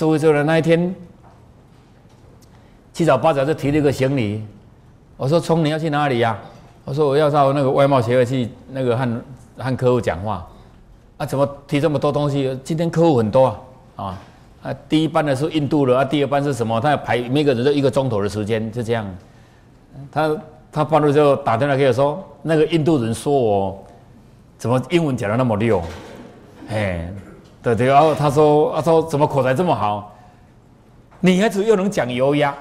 社会做的那一天，七早八早就提了一个行李。我说：“聪，你要去哪里呀？”我说：“我要到那个外贸协会去，那个和和客户讲话。”啊，怎么提这么多东西？今天客户很多啊！啊，第一班的是印度的啊，第二班是什么？他要排每个人都一个钟头的时间，就这样。他他半路就打电话给我说：“那个印度人说我怎么英文讲的那么溜？”哎，对对，然后他说：“他说怎么口才这么好？女孩子又能讲油压。”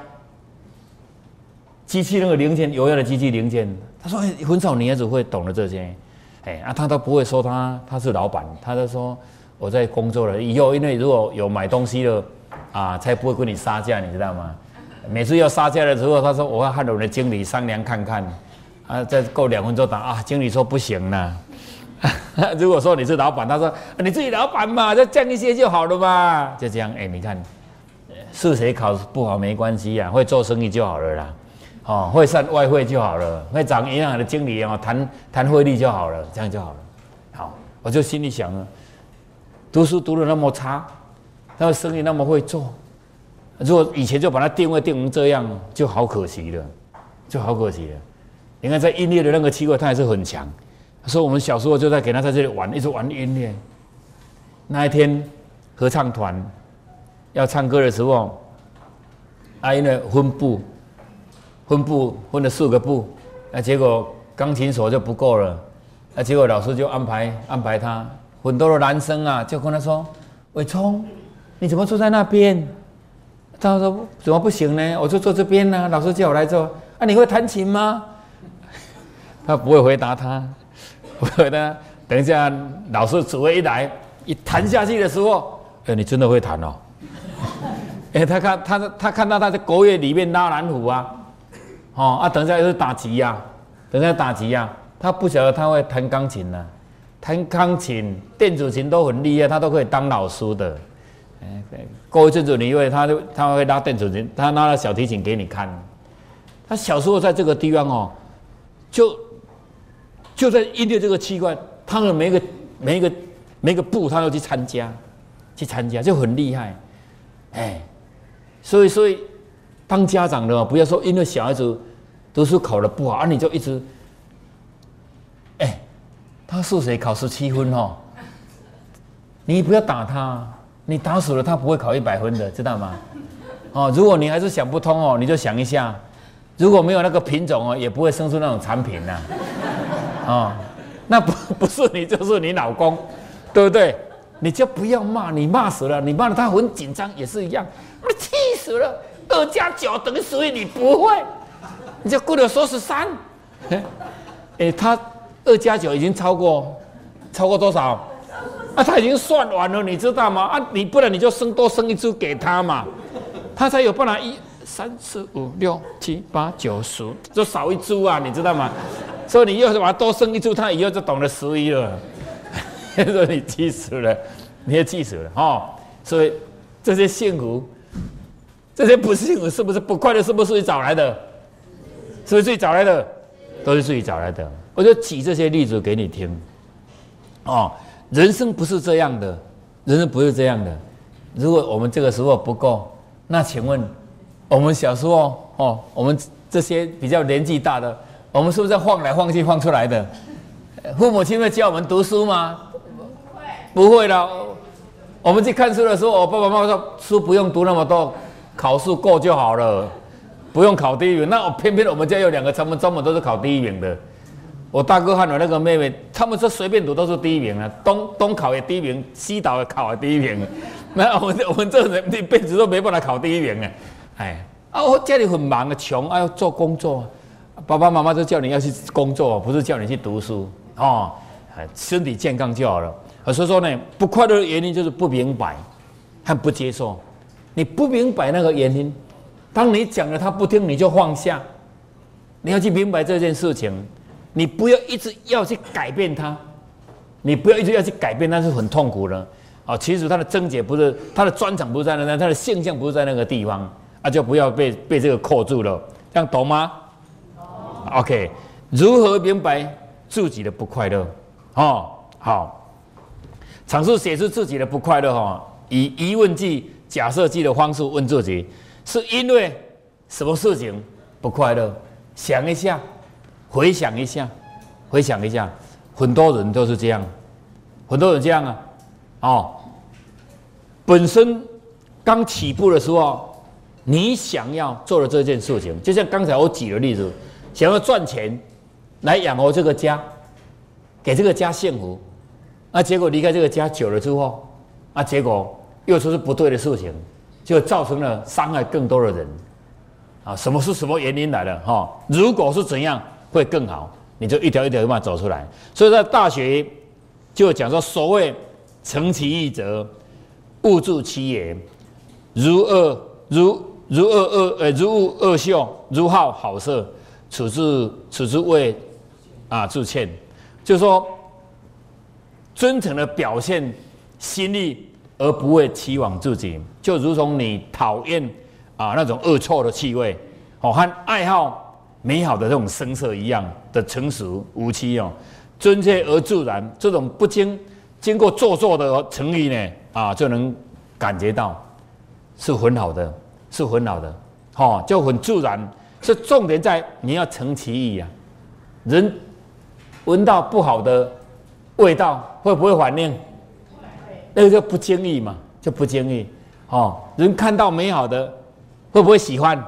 机器那个零件，油压的机器零件，他说很少女孩子会懂得这些，哎啊，他都不会说他他是老板，他就说我在工作了以后，因为如果有买东西了啊，才不会跟你杀价，你知道吗？每次要杀价的时候，他说我要和我们的经理商量看看，啊，再过两分钟打啊，经理说不行了。如果说你是老板，他说你自己老板嘛，再降一些就好了嘛，就这样，哎，你看，是谁考不好没关系呀，会做生意就好了啦。哦，会算外汇就好了，会找银行的经理哦，谈谈汇率就好了，这样就好了。好，我就心里想了，读书读的那么差，那生意那么会做，如果以前就把他定位定成这样，就好可惜了，就好可惜了。你看在音乐的那个机会，他还是很强。说我们小时候就在给他在这里玩，一直玩音乐。那一天合唱团要唱歌的时候，啊，因为分部。分部分了四个部，那结果钢琴手就不够了，那结果老师就安排安排他，很多的男生啊就跟他说：“伟聪，你怎么坐在那边？”他说：“怎么不行呢？我就坐这边呢。”老师叫我来坐。啊，你会弹琴吗？他不会回答他，不会的。等一下，老师指挥一来，一弹下去的时候，哎，你真的会弹哦。哎，他看他他看到他在国乐里面拉蓝胡啊。哦啊，等一下又是打击呀，等一下打击呀，他不晓得他会弹钢琴呢，弹钢琴、电子琴都很厉害，他都可以当老师的。哎，过一阵子你以为他就他会拉电子琴，他拉了小提琴给你看。他小时候在这个地方哦，就就在音乐这个器官，他的每一个每一个每一个部他都去参加，去参加就很厉害。哎，所以所以当家长的不要说因为小孩子。读书考的不好，啊，你就一直，哎，他数学考十七分哦，你不要打他，你打死了他不会考一百分的，知道吗？哦，如果你还是想不通哦，你就想一下，如果没有那个品种哦，也不会生出那种产品呐，哦，那不 不是你就是你老公，对不对？你就不要骂，你骂死了，你骂了他很紧张也是一样，我气死了，二加九等于十一，你不会。你就过了说十三，哎，他二加九已经超过，超过多少？啊，他已经算完了，你知道吗？啊，你不然你就生多生一只给他嘛，他才有办法一三四五六七八九十，就少一株啊，你知道吗？所以你要是把它多生一株，他以后就懂得十一了。说你气死了，你也气死了哦。所以这些幸福，这些不幸福，是不是不快乐？是不是自己找来的？是不是自己找来的？都是自己找来的。我就举这些例子给你听。哦，人生不是这样的，人生不是这样的。如果我们这个时候不够，那请问，我们小时候哦，我们这些比较年纪大的，我们是不是在晃来晃去晃出来的？父母亲会教我们读书吗？不会，不会的。我们去看书的时候，我爸爸妈妈说，书不用读那么多，考试过就好了。不用考第一名，那我偏偏我们家有两个，他们专门都是考第一名的。我大哥和我那个妹妹，他们说随便读都是第一名啊，东东考也第一名，西岛也考第一名。那我们我们这人一辈子都没办法考第一名啊！哎，啊，我家里很忙啊，穷啊，要做工作，爸爸妈妈都叫你要去工作，不是叫你去读书哦。身体健康就好了。所以说呢，不快乐的原因就是不明白和不接受。你不明白那个原因。当你讲了他不听，你就放下。你要去明白这件事情，你不要一直要去改变他，你不要一直要去改变，那是很痛苦的。啊，其实他的症结不是他的专长不在那，他的现象不是在那个地方，啊，就不要被被这个扣住了。这样懂吗？OK，如何明白自己的不快乐？哦，好，尝试写出自己的不快乐哈，以疑问句假设句的方式问自己，是因为什么事情不快乐？想一下，回想一下，回想一下，很多人都是这样，很多人这样啊，哦，本身刚起步的时候，你想要做的这件事情，就像刚才我举的例子，想要赚钱来养活这个家，给这个家幸福，那结果离开这个家久了之后，啊，结果又说是不对的事情，就造成了伤害更多的人。啊，什么是什么原因来的？哈，如果是怎样会更好，你就一条一条慢慢走出来。所以在大学就讲说，所谓成其义者，勿助其也。如恶如如恶恶呃，如恶恶秀，如好好色，此之此之谓啊致歉。就是说，真诚的表现心意，而不会期望自己，就如同你讨厌。啊，那种恶臭的气味，哦，和爱好美好的这种声色一样的成熟无欺哦，真切而自然，这种不经经过做作的诚意呢，啊，就能感觉到是很好的，是很好的，哦，就很自然。是重点在你要成其意啊，人闻到不好的味道会不会反应？那个就不经意嘛，就不经意。哦，人看到美好的。会不会喜欢？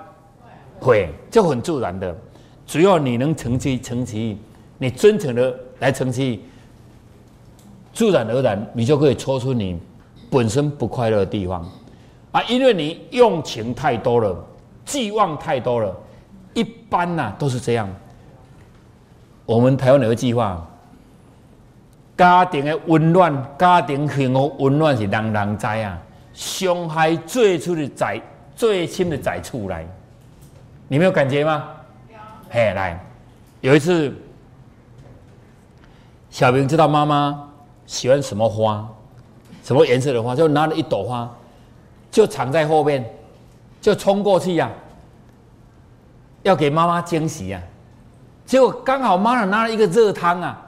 会，就很自然的。只要你能成其成其意，你真诚的来成其意，自然而然，你就可以抽出你本身不快乐的地方啊！因为你用情太多了，寄望太多了，一般呐都是这样。我们台湾有个计划，家庭的温暖，家庭幸福温暖是人人知啊，伤害最初的在。最亲的仔出来，你没有感觉吗？有。嘿，来，有一次，小明知道妈妈喜欢什么花，什么颜色的花，就拿了一朵花，就藏在后面，就冲过去呀，要给妈妈惊喜呀。结果刚好妈妈拿了一个热汤啊，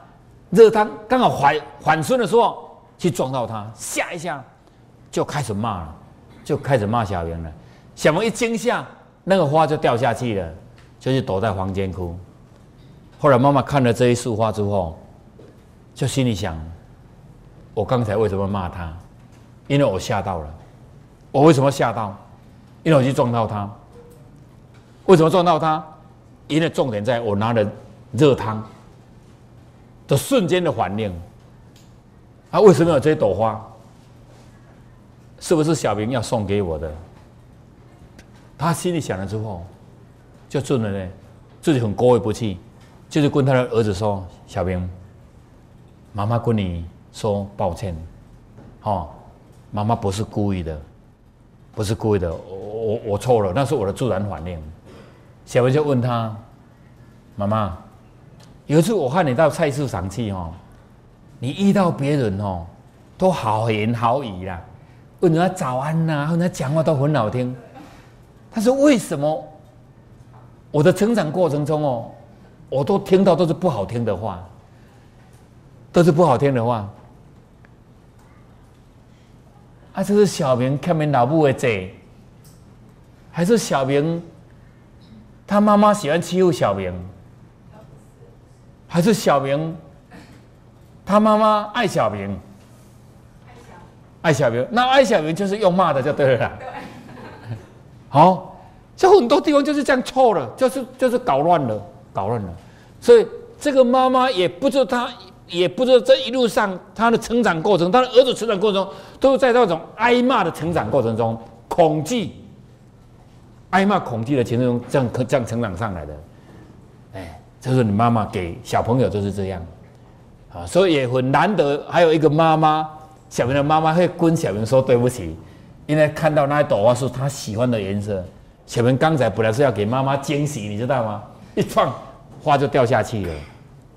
热汤刚好缓缓顺的时候去撞到他，吓一下，就开始骂了，就开始骂小明了。小明一惊吓，那个花就掉下去了，就是躲在房间哭。后来妈妈看了这一束花之后，就心里想：我刚才为什么骂他？因为我吓到了。我为什么吓到？因为我去撞到他。为什么撞到他？因为重点在我拿了热汤的瞬间的反应。啊，为什么有这朵花？是不是小明要送给我的？他心里想了之后，就做了呢，自己很过意不去，就是跟他的儿子说：“小明，妈妈跟你说抱歉，哦，妈妈不是故意的，不是故意的，我我我错了，那是我的自然反应。”小兵就问他：“妈妈，有一次我看你到菜市场去哦，你遇到别人哦，都好言好语啦，问人家早安呐，跟人家讲话都很好听。”他说：“为什么我的成长过程中哦，我都听到都是不好听的话，都是不好听的话。啊，这是小明看明老母的嘴，还是小明他妈妈喜欢欺负小明，还是小明他妈妈爱小明？爱小明，那爱小明就是用骂的就对了。”好，就很多地方就是这样错了，就是就是搞乱了，搞乱了。所以这个妈妈也不知道，她也不知道这一路上她的成长过程，她的儿子成长过程中，都是在那种挨骂的成长过程中，恐惧、挨骂、恐惧的情况中，这样这样成长上来的。哎，就是你妈妈给小朋友就是这样啊，所以也很难得，还有一个妈妈，小明的妈妈会跟小明说对不起。因为看到那一朵花是他喜欢的颜色，小明刚才本来是要给妈妈惊喜，你知道吗？一放花就掉下去了。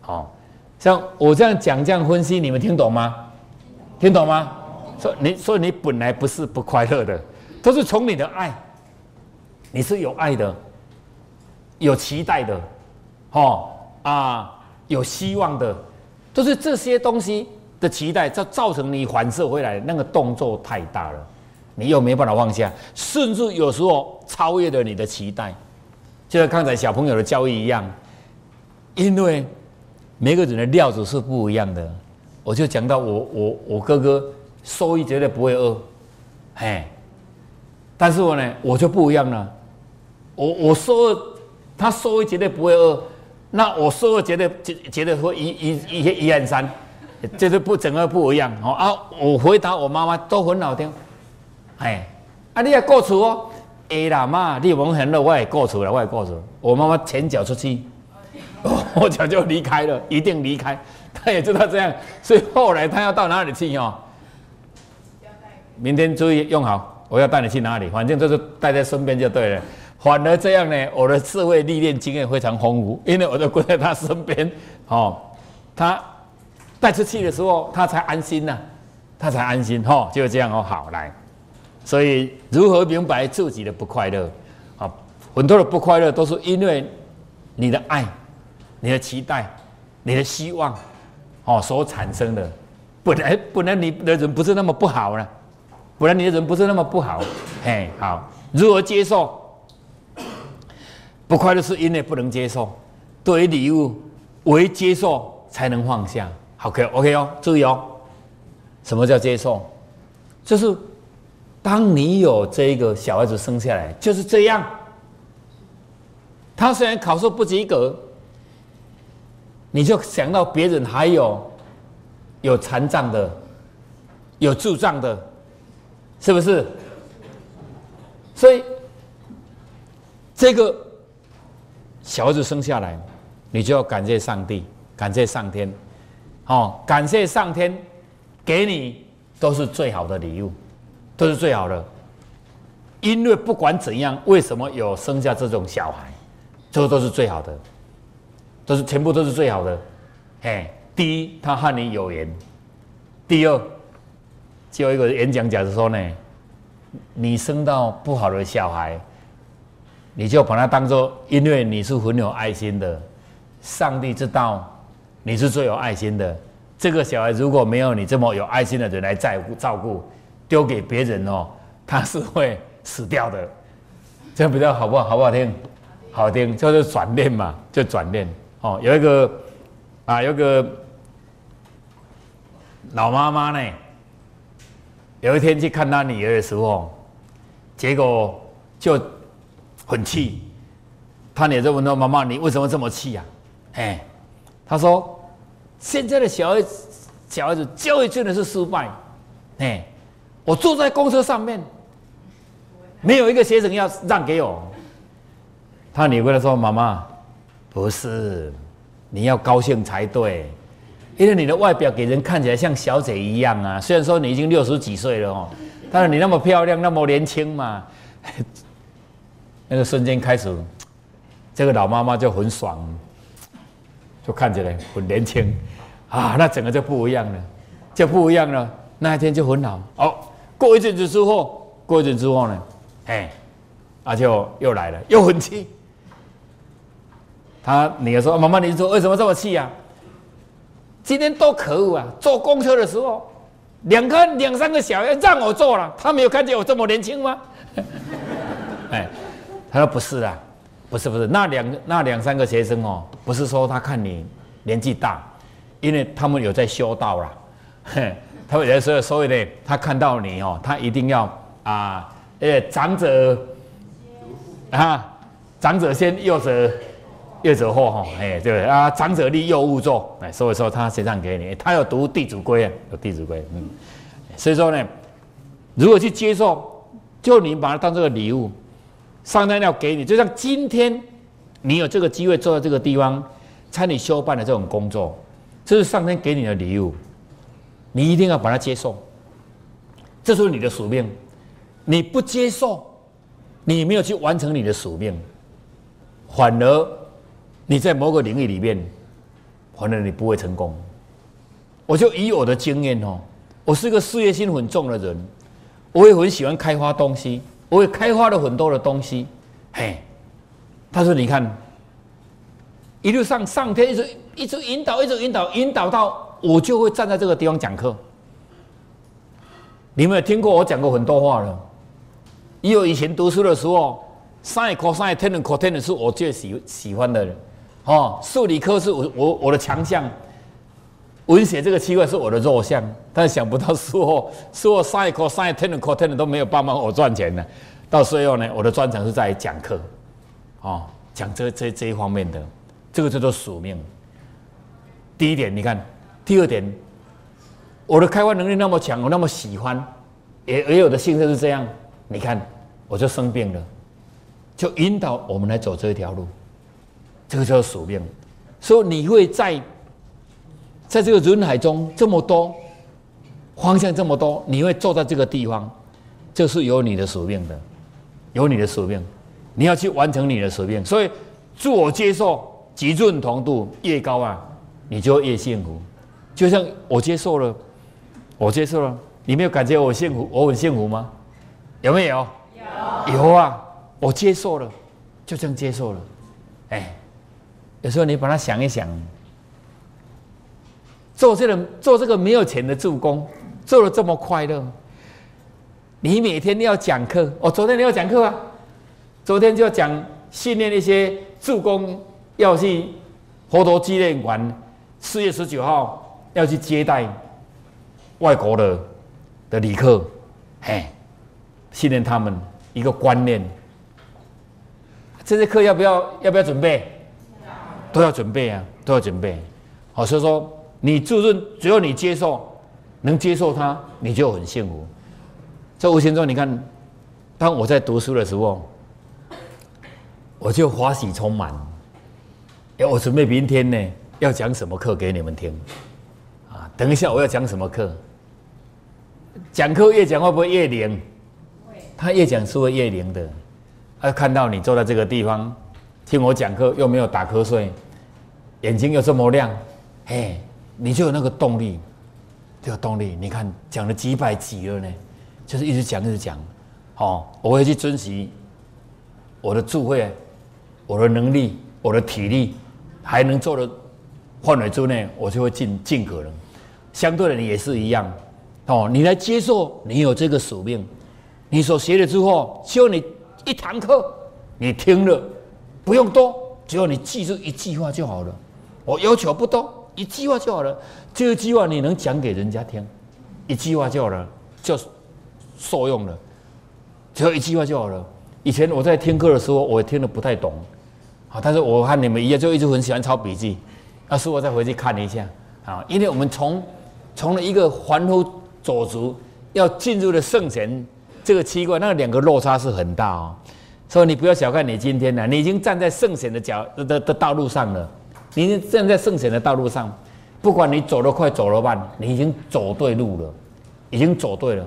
好，像我这样讲、这样分析，你们听懂吗？听懂吗？说你，所以你本来不是不快乐的，都是从你的爱，你是有爱的，有期待的，哦啊，有希望的，都是这些东西的期待，造造成你反射回来那个动作太大了。你又没办法放下，甚至有时候超越了你的期待，就像刚才小朋友的教育一样，因为每个人的料子是不一样的。我就讲到我我我哥哥收益绝对不会饿，嘿，但是我呢我就不一样了，我我说他说绝对不会饿，那我收入绝对绝绝对会一一一一二三，就是不整个不一样哦啊！我回答我妈妈都很好听。哎，啊，你要过厝哦，会啦妈，你蒙很热，我也过厝了，我也过厝。我妈妈前脚出去，后脚就离开了，一定离开。他也知道这样，所以后来他要到哪里去哦？明天注意用好，我要带你去哪里？反正就是带在身边就对了。反而这样呢，我的智慧历练经验非常丰富，因为我都跟在他身边。哦，他带出去的时候，他才安心呐，他才安心。哈，就这样哦。好，来。所以，如何明白自己的不快乐？啊，很多的不快乐都是因为你的爱、你的期待、你的希望，哦，所产生的。本来本来你的人不是那么不好了，本来你的人不是那么不好。嘿，好，如何接受不快乐？是因为不能接受。对于礼物，唯接受才能放下。OK，OK 哦，注意哦。什么叫接受？就是。当你有这个小孩子生下来就是这样，他虽然考试不及格，你就想到别人还有有残障的，有智障的，是不是？所以这个小孩子生下来，你就要感谢上帝，感谢上天，哦，感谢上天给你都是最好的礼物。都是最好的，因为不管怎样，为什么有生下这种小孩，这都是最好的，都是全部都是最好的。嘿，第一，他和你有缘；第二，就一个演讲讲说呢，你生到不好的小孩，你就把它当做，因为你是很有爱心的，上帝知道你是最有爱心的。这个小孩如果没有你这么有爱心的人来在乎照顾。丢给别人哦，他是会死掉的，这样比较好不好？好不好听？好听，就是转念嘛，就转念哦。有一个啊，有个老妈妈呢，有一天去看她女儿的时候，结果就很气。他女儿就问他妈妈：“你为什么这么气呀？”哎，他说：“现在的小孩子，小孩子教育真的是失败，哎。”我坐在公车上面，没有一个学生要让给我。他女儿说：“妈妈，不是，你要高兴才对，因为你的外表给人看起来像小姐一样啊。虽然说你已经六十几岁了哦，但是你那么漂亮，那么年轻嘛。那个瞬间开始，这个老妈妈就很爽，就看起来很年轻啊。那整个就不一样了，就不一样了。那一天就很好哦。”过一阵子之后，过一阵之后呢，哎，啊就又来了，又很气。他女儿说：“妈妈，你说为什么这么气呀？今天多可恶啊！坐公车的时候，两个两三个小孩让我坐了，他没有看见我这么年轻吗？” 哎，他说：“不是啦，不是不是，那两那两三个学生哦，不是说他看你年纪大，因为他们有在修道啦。”嘿。他有时候所以呢，他看到你哦，他一定要啊，呃，长者啊，长者先，幼者幼者后哈，哎，对啊，长者立，幼勿坐，哎，所以说他身上给你，他有读《弟子规》啊，有《弟子规》，嗯，所以说呢，如果去接受，就你把它当这个礼物，上天要给你，就像今天你有这个机会坐在这个地方参与修办的这种工作，这是上天给你的礼物。你一定要把它接受，这是你的使命。你不接受，你没有去完成你的使命，反而你在某个领域里面，反而你不会成功。我就以我的经验哦，我是一个事业心很重的人，我也很喜欢开发东西，我也开发了很多的东西。嘿，他说：“你看，一路上上天一直一直引导，一直引导，引导到。”我就会站在这个地方讲课。你们有听过我讲过很多话了？因为以前读书的时候，sin、cos、tan、cot 是我最喜喜欢的人，哦，数理科是我我我的强项，文学这个区块是我的弱项，但想不到术后 术后 sin、cos、tan、cot 都没有帮忙我赚钱呢。到最后呢，我的专长是在讲课，哦，讲这这这一方面的，这个叫做使命。第一点，你看；第二点，我的开发能力那么强，我那么喜欢，也也有的性质是这样。你看，我就生病了，就引导我们来走这一条路，这个叫使命。所以你会在在这个人海中这么多方向这么多，你会坐在这个地方，就是有你的使命的。有你的使命，你要去完成你的使命。所以，自我接受、极润同度越高啊，你就越幸福。就像我接受了，我接受了，你没有感觉我幸福？我很幸福吗？有没有？有。有啊，我接受了，就这样接受了。哎，有时候你把它想一想，做这个做这个没有钱的助攻，做的这么快乐。你每天都要讲课，哦，昨天你要讲课啊？昨天就要讲训练一些助攻，要去佛陀纪念馆，四月十九号要去接待外国的的旅客，嘿，训练他们一个观念。这些课要不要？要不要准备？都要准备啊，都要准备。好，所以说你就是只要你接受，能接受它，你就很幸福。这无形中，你看，当我在读书的时候，我就欢喜充满。哎，我准备明天呢，要讲什么课给你们听？啊，等一下我要讲什么课？讲课越讲会不会越灵？他越讲是会越灵的。他看到你坐在这个地方听我讲课，又没有打瞌睡，眼睛又这么亮，嘿，你就有那个动力，这个动力。你看讲了几百集了呢？就是一直讲，一直讲，好，我会去珍惜我的智慧、我的能力、我的体力，还能做的范围之内，我就会尽尽可能。相对的，你也是一样，哦，你来接受你有这个使命，你所学了之后，希望你一堂课你听了，不用多，只要你记住一句话就好了。我要求不多，一句话就好了。这句话你能讲给人家听，一句话就好了，就。受用了，只要一句话就好了。以前我在听课的时候，我听得不太懂，好，但是我和你们一样，就一直很喜欢抄笔记。那是我再回去看一下，啊，因为我们从从了一个凡夫走卒，要进入了圣贤这个奇怪，那两个落差是很大哦。所以你不要小看你今天呢，你已经站在圣贤的脚的的道路上了，你站在圣贤的道路上，不管你走得快走得慢，你已经走对路了，已经走对了。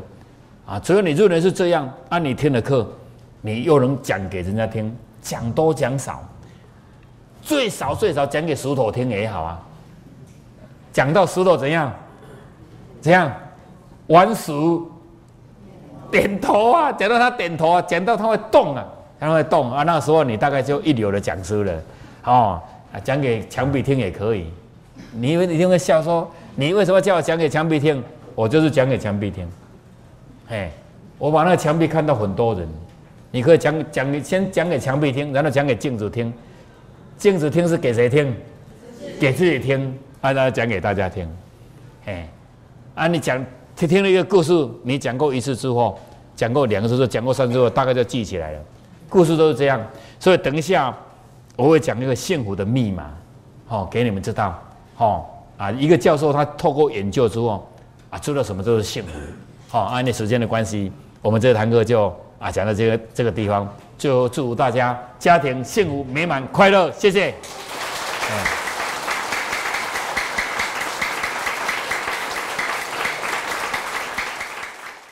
啊，只要你认为是这样，按你听的课，你又能讲给人家听，讲多讲少，最少最少讲给石头听也好啊。讲到石头怎样？怎样？玩熟，点头啊，讲到他点头啊，讲到他会动啊，他会动啊，那时候你大概就一流的讲师了。哦，啊，讲给墙壁听也可以。你以为你定会笑说，你为什么叫我讲给墙壁听？我就是讲给墙壁听。哎，我把那个墙壁看到很多人，你可以讲讲，先讲给墙壁听，然后讲给镜子听。镜子听是给谁听？给自己听，啊，然后讲给大家听。哎，啊，你讲听听了一个故事，你讲过一次之后，讲过两次之后，讲过三次之后，大概就记起来了。故事都是这样，所以等一下我会讲一个幸福的密码，哦，给你们知道。哦，啊，一个教授他透过研究之后，啊，知道什么都是幸福。好，按你时间的关系，我们这堂课就啊讲到这个这个地方，就祝福大家家庭幸福美满快乐，谢谢。嗯。